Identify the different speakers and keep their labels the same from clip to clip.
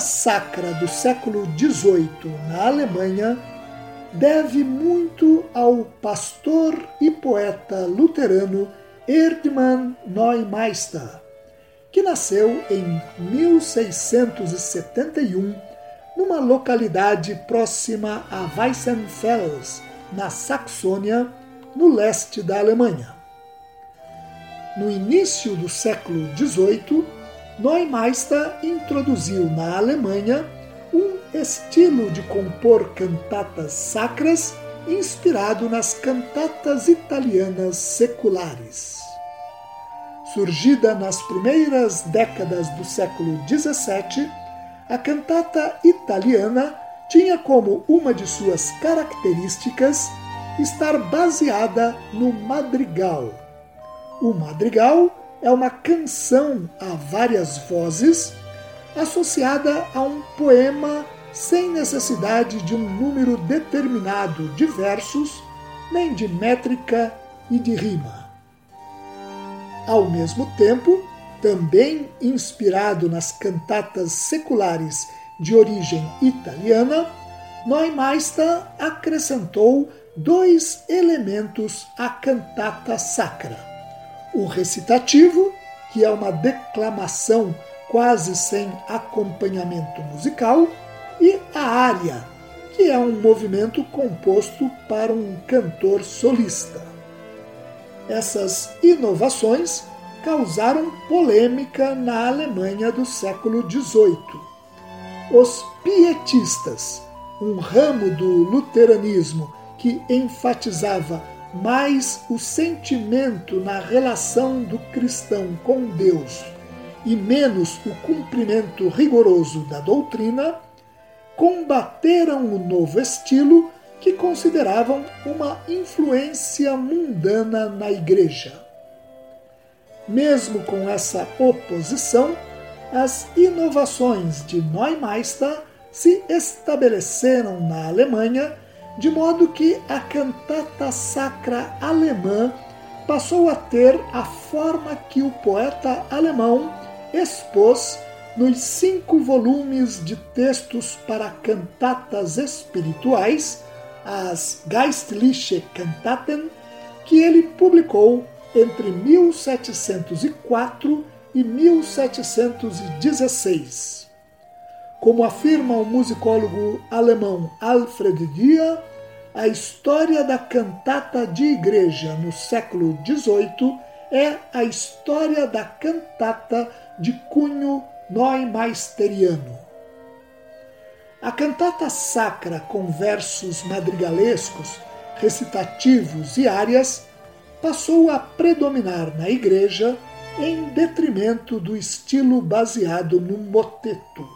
Speaker 1: Sacra do século XVIII na Alemanha deve muito ao pastor e poeta luterano Erdmann Neumeister, que nasceu em 1671 numa localidade próxima a Weissenfels, na Saxônia, no leste da Alemanha. No início do século XVIII, Neumeister introduziu na Alemanha um estilo de compor cantatas sacras inspirado nas cantatas italianas seculares. Surgida nas primeiras décadas do século XVII, a cantata italiana tinha como uma de suas características estar baseada no madrigal. O madrigal é uma canção a várias vozes associada a um poema sem necessidade de um número determinado de versos, nem de métrica e de rima. Ao mesmo tempo, também inspirado nas cantatas seculares de origem italiana, Neumeister acrescentou dois elementos à cantata sacra o recitativo, que é uma declamação quase sem acompanhamento musical, e a área, que é um movimento composto para um cantor solista. Essas inovações causaram polêmica na Alemanha do século XVIII. Os pietistas, um ramo do luteranismo que enfatizava mais o sentimento na relação do cristão com Deus e menos o cumprimento rigoroso da doutrina, combateram o novo estilo que consideravam uma influência mundana na Igreja. Mesmo com essa oposição, as inovações de Neumeister se estabeleceram na Alemanha de modo que a cantata sacra alemã passou a ter a forma que o poeta alemão expôs nos cinco volumes de textos para cantatas espirituais, as Geistliche Kantaten, que ele publicou entre 1704 e 1716. Como afirma o musicólogo alemão Alfred Dia, a história da cantata de igreja no século XVIII é a história da cantata de cunho neumeisteriano. A cantata sacra com versos madrigalescos, recitativos e áreas passou a predominar na igreja em detrimento do estilo baseado no moteto.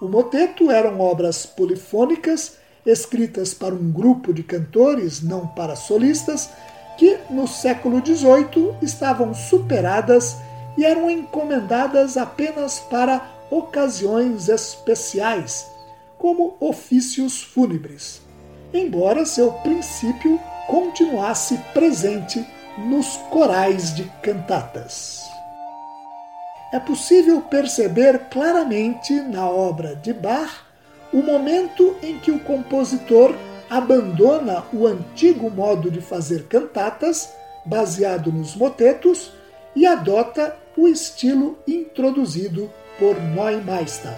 Speaker 1: O moteto eram obras polifônicas escritas para um grupo de cantores, não para solistas, que no século XVIII estavam superadas e eram encomendadas apenas para ocasiões especiais, como ofícios fúnebres, embora seu princípio continuasse presente nos corais de cantatas. É possível perceber claramente na obra de Bach o momento em que o compositor abandona o antigo modo de fazer cantatas, baseado nos motetos, e adota o estilo introduzido por Neumeister.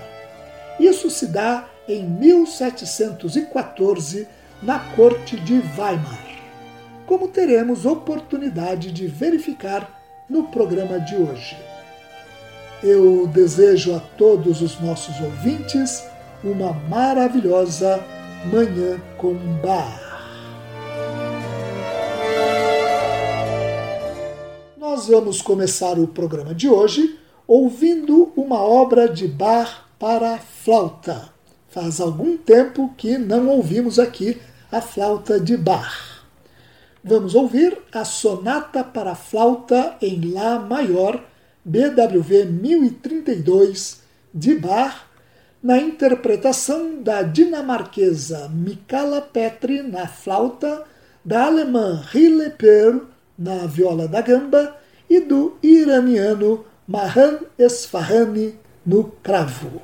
Speaker 1: Isso se dá em 1714 na corte de Weimar, como teremos oportunidade de verificar no programa de hoje. Eu desejo a todos os nossos ouvintes uma maravilhosa Manhã com Bar. Nós vamos começar o programa de hoje ouvindo uma obra de Bar para flauta. Faz algum tempo que não ouvimos aqui a flauta de Bar. Vamos ouvir a Sonata para Flauta em Lá Maior, BWV 1032, de Bar na interpretação da dinamarquesa Mikala Petri na flauta, da alemã Hille Per na viola da gamba e do iraniano Mahan Esfahani no cravo.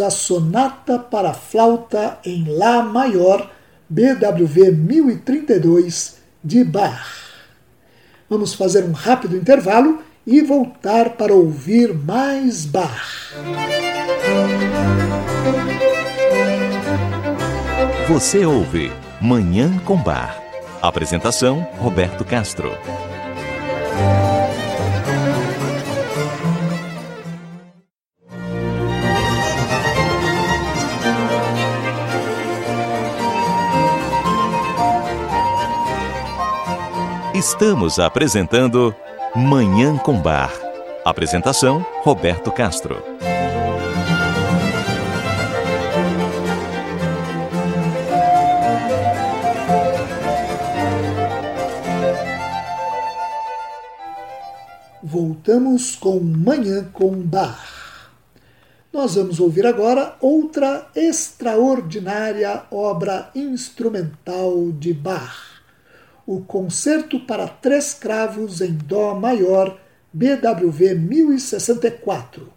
Speaker 1: A Sonata para Flauta em Lá Maior, BWV 1032, de Bach. Vamos fazer um rápido intervalo e voltar para ouvir mais Bach.
Speaker 2: Você ouve Manhã com Bar. Apresentação: Roberto Castro. Estamos apresentando Manhã com Bar. Apresentação: Roberto Castro.
Speaker 1: Voltamos com Manhã com Bar. Nós vamos ouvir agora outra extraordinária obra instrumental de Bach o Concerto para Três Cravos em Dó Maior, BWV 1064.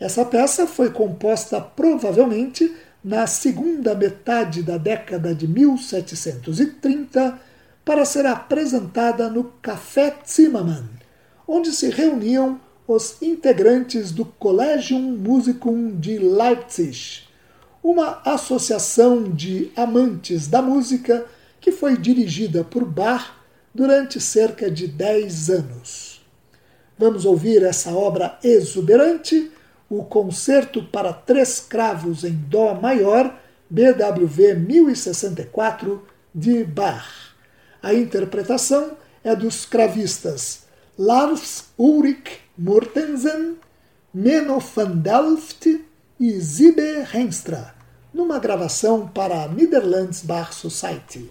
Speaker 1: Essa peça foi composta provavelmente na segunda metade da década de 1730 para ser apresentada no Café Zimmermann, onde se reuniam os integrantes do Collegium Musicum de Leipzig, uma associação de amantes da música que foi dirigida por Bach durante cerca de 10 anos. Vamos ouvir essa obra exuberante, o Concerto para Três Cravos em Dó Maior, BWV 1064, de Bach. A interpretação é dos cravistas Lars Ulrich Mortensen, Menno van Delft e Zibe Henstra, numa gravação para a Netherlands Bar Society.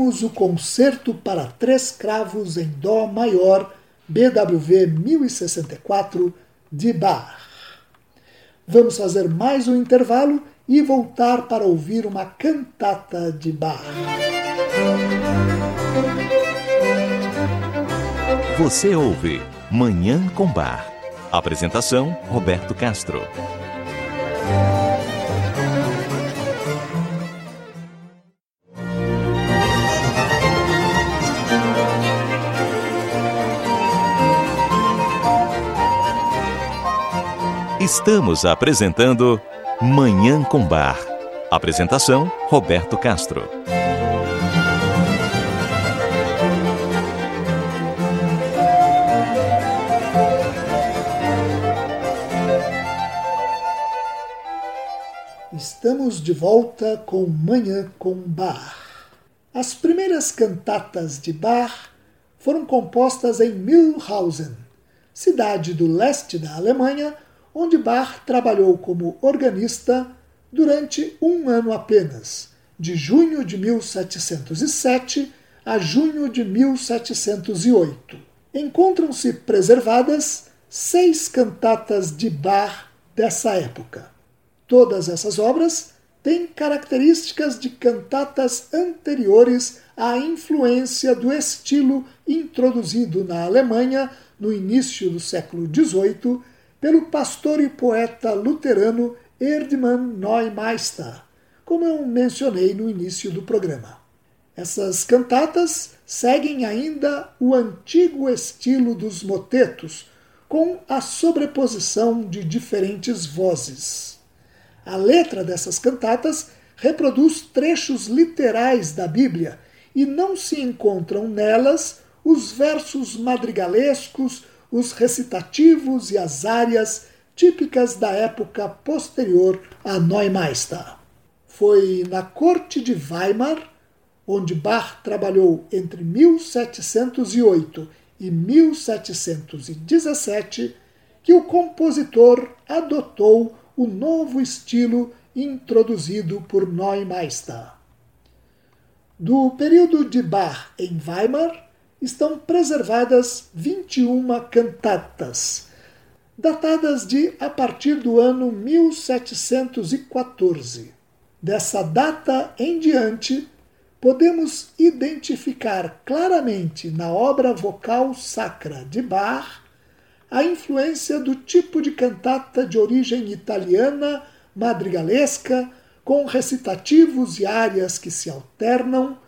Speaker 1: ouvimos o concerto para três cravos em Dó maior, BWV 1064, de Bach. Vamos fazer mais um intervalo e voltar para ouvir uma cantata de Bach.
Speaker 2: Você ouve Manhã com Bar. Apresentação: Roberto Castro. Estamos apresentando Manhã com Bar. Apresentação: Roberto Castro.
Speaker 1: Estamos de volta com Manhã com Bar. As primeiras cantatas de Bach foram compostas em Mühlhausen, cidade do leste da Alemanha, onde Bach trabalhou como organista durante um ano apenas, de junho de 1707 a junho de 1708. Encontram-se preservadas seis cantatas de Bach dessa época. Todas essas obras têm características de cantatas anteriores à influência do estilo introduzido na Alemanha no início do século XVIII pelo pastor e poeta luterano Erdmann Neumeister, como eu mencionei no início do programa. Essas cantatas seguem ainda o antigo estilo dos motetos, com a sobreposição de diferentes vozes. A letra dessas cantatas reproduz trechos literais da Bíblia e não se encontram nelas os versos madrigalescos os recitativos e as áreas típicas da época posterior a Neumeister. Foi na corte de Weimar, onde Bach trabalhou entre 1708 e 1717, que o compositor adotou o novo estilo introduzido por Neumeister. Do período de Bach em Weimar, estão preservadas 21 cantatas, datadas de a partir do ano 1714. Dessa data em diante, podemos identificar claramente na obra vocal sacra de Bach a influência do tipo de cantata de origem italiana, madrigalesca, com recitativos e áreas que se alternam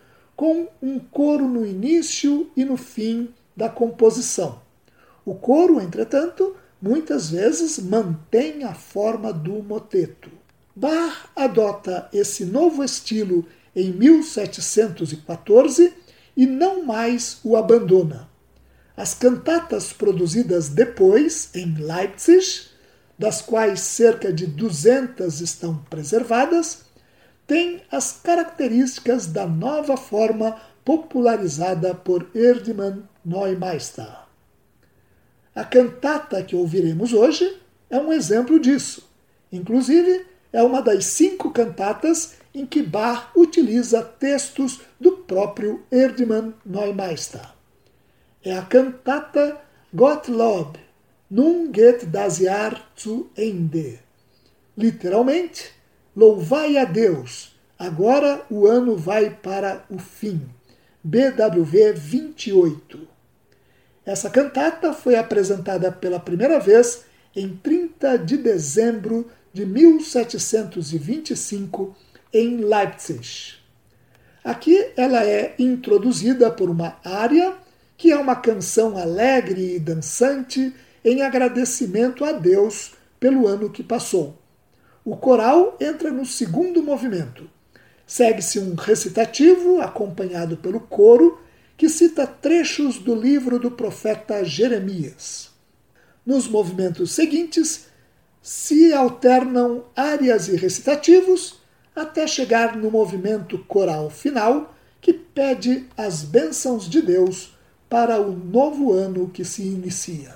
Speaker 1: com um coro no início e no fim da composição. O coro, entretanto, muitas vezes mantém a forma do moteto. Bach adota esse novo estilo em 1714 e não mais o abandona. As cantatas produzidas depois, em Leipzig, das quais cerca de 200 estão preservadas, tem as características da nova forma popularizada por Erdmann Neumeister. A cantata que ouviremos hoje é um exemplo disso. Inclusive, é uma das cinco cantatas em que Bach utiliza textos do próprio Erdmann Neumeister. É a cantata Gottlob, Nun geht das Jahr zu Ende. Literalmente, Louvai a Deus, agora o ano vai para o fim. BWV 28. Essa cantata foi apresentada pela primeira vez em 30 de dezembro de 1725 em Leipzig. Aqui ela é introduzida por uma área que é uma canção alegre e dançante em agradecimento a Deus pelo ano que passou. O coral entra no segundo movimento. Segue-se um recitativo acompanhado pelo coro que cita trechos do livro do profeta Jeremias.
Speaker 3: Nos movimentos seguintes, se alternam áreas e recitativos até chegar no movimento coral final, que pede as bênçãos de Deus para o novo ano que se inicia.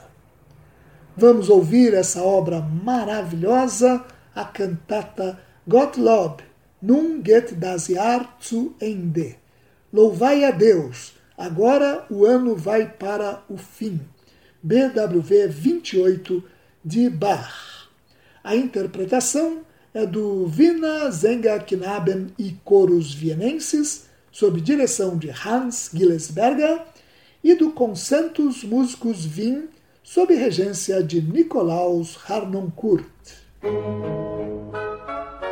Speaker 3: Vamos ouvir essa obra maravilhosa, a cantata Gottlob, Nun geht das Jahr zu Ende. Louvai a Deus, agora o ano vai para o fim. BWV 28 de Bach. A interpretação é do Wiener Knaben e Coros Vienenses, sob direção de Hans Gillesberger, e do Concentus Musicus Wien, sob regência de Nikolaus Harnoncourt.
Speaker 1: Música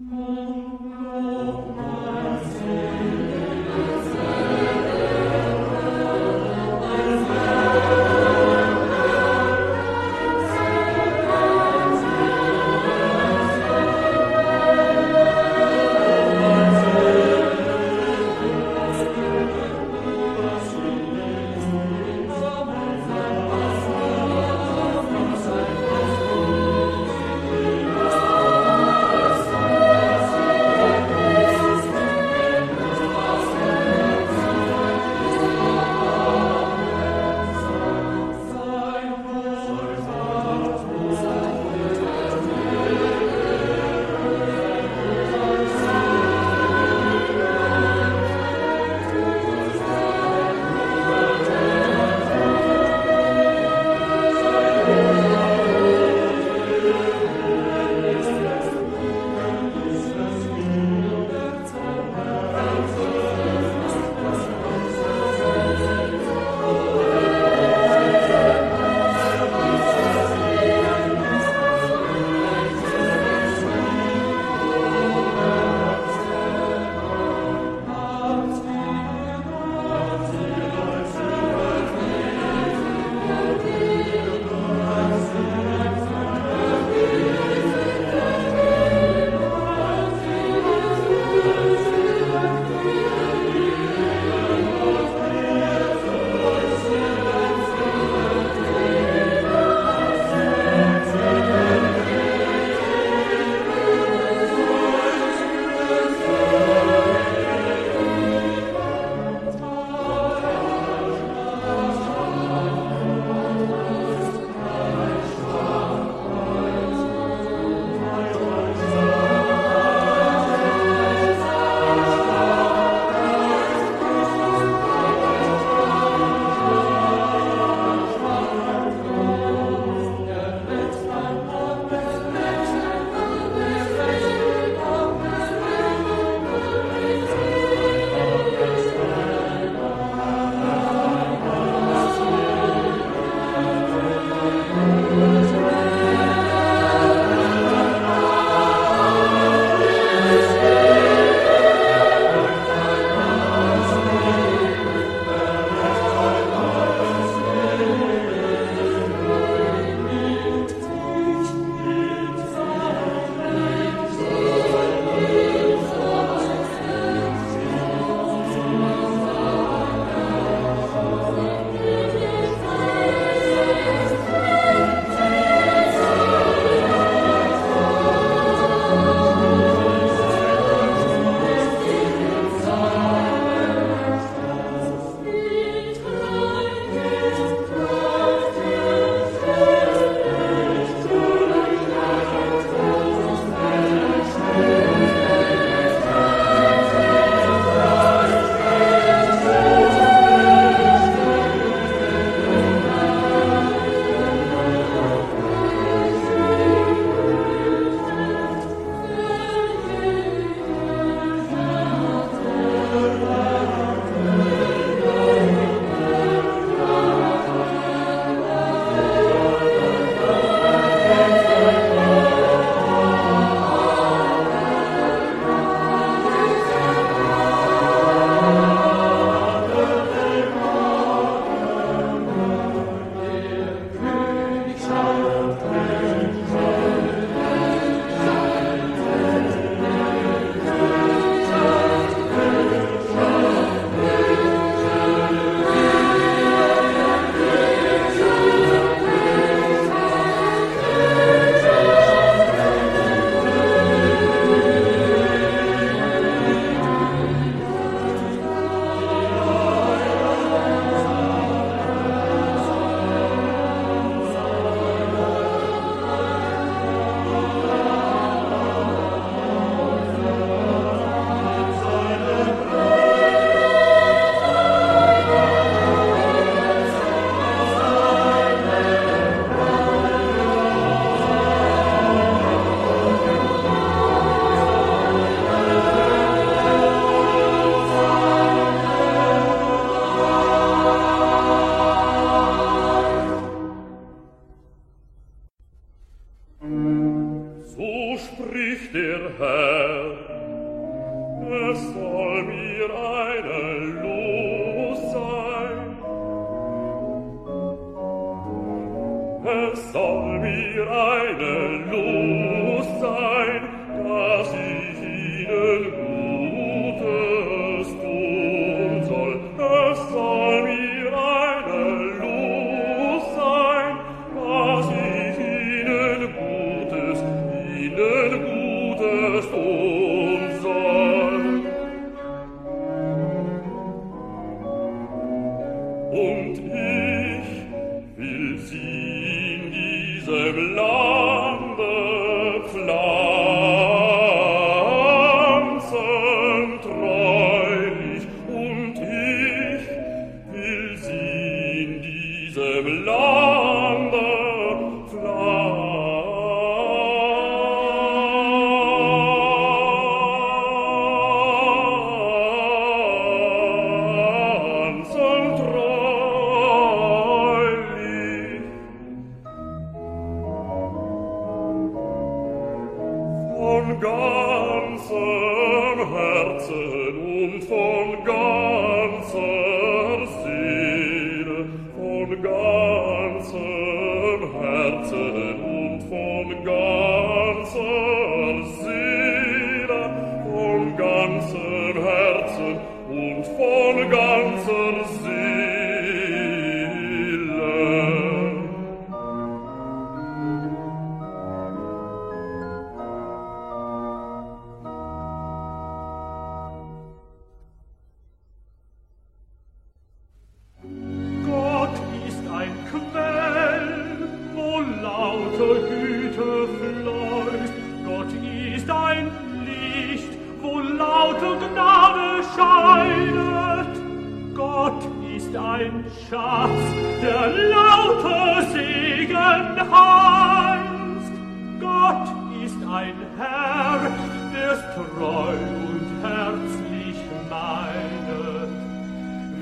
Speaker 3: Mm-hmm.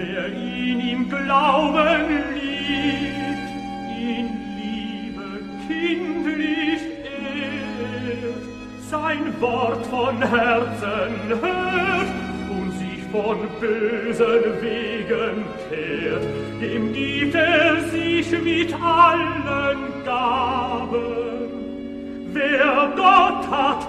Speaker 4: Wer ihn im Glauben liebt, in Liebe kindlich ehrt, sein Wort von Herzen hört und sich von bösen Wegen kehrt, dem gibt er sich mit allen Gaben. Wer Gott hat,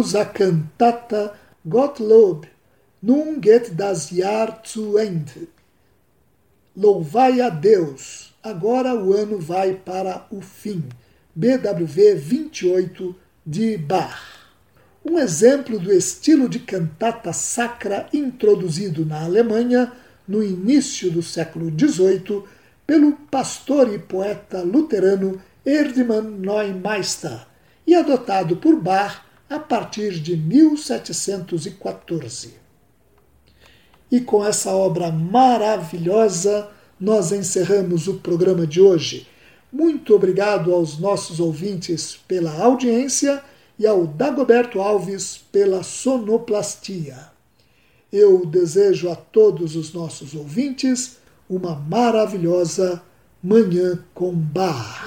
Speaker 1: ouvimos a cantata Gottlob, Nun geht das Jahr zu Ende. Louvai a Deus, agora o ano vai para o fim. BWV 28 de Bach. Um exemplo do estilo de cantata sacra introduzido na Alemanha no início do século XVIII pelo pastor e poeta luterano Erdmann Neumeister e adotado por Bach a partir de 1714. E com essa obra maravilhosa, nós encerramos o programa de hoje. Muito obrigado aos nossos ouvintes pela audiência e ao Dagoberto Alves pela sonoplastia. Eu desejo a todos os nossos ouvintes uma maravilhosa Manhã com Bar.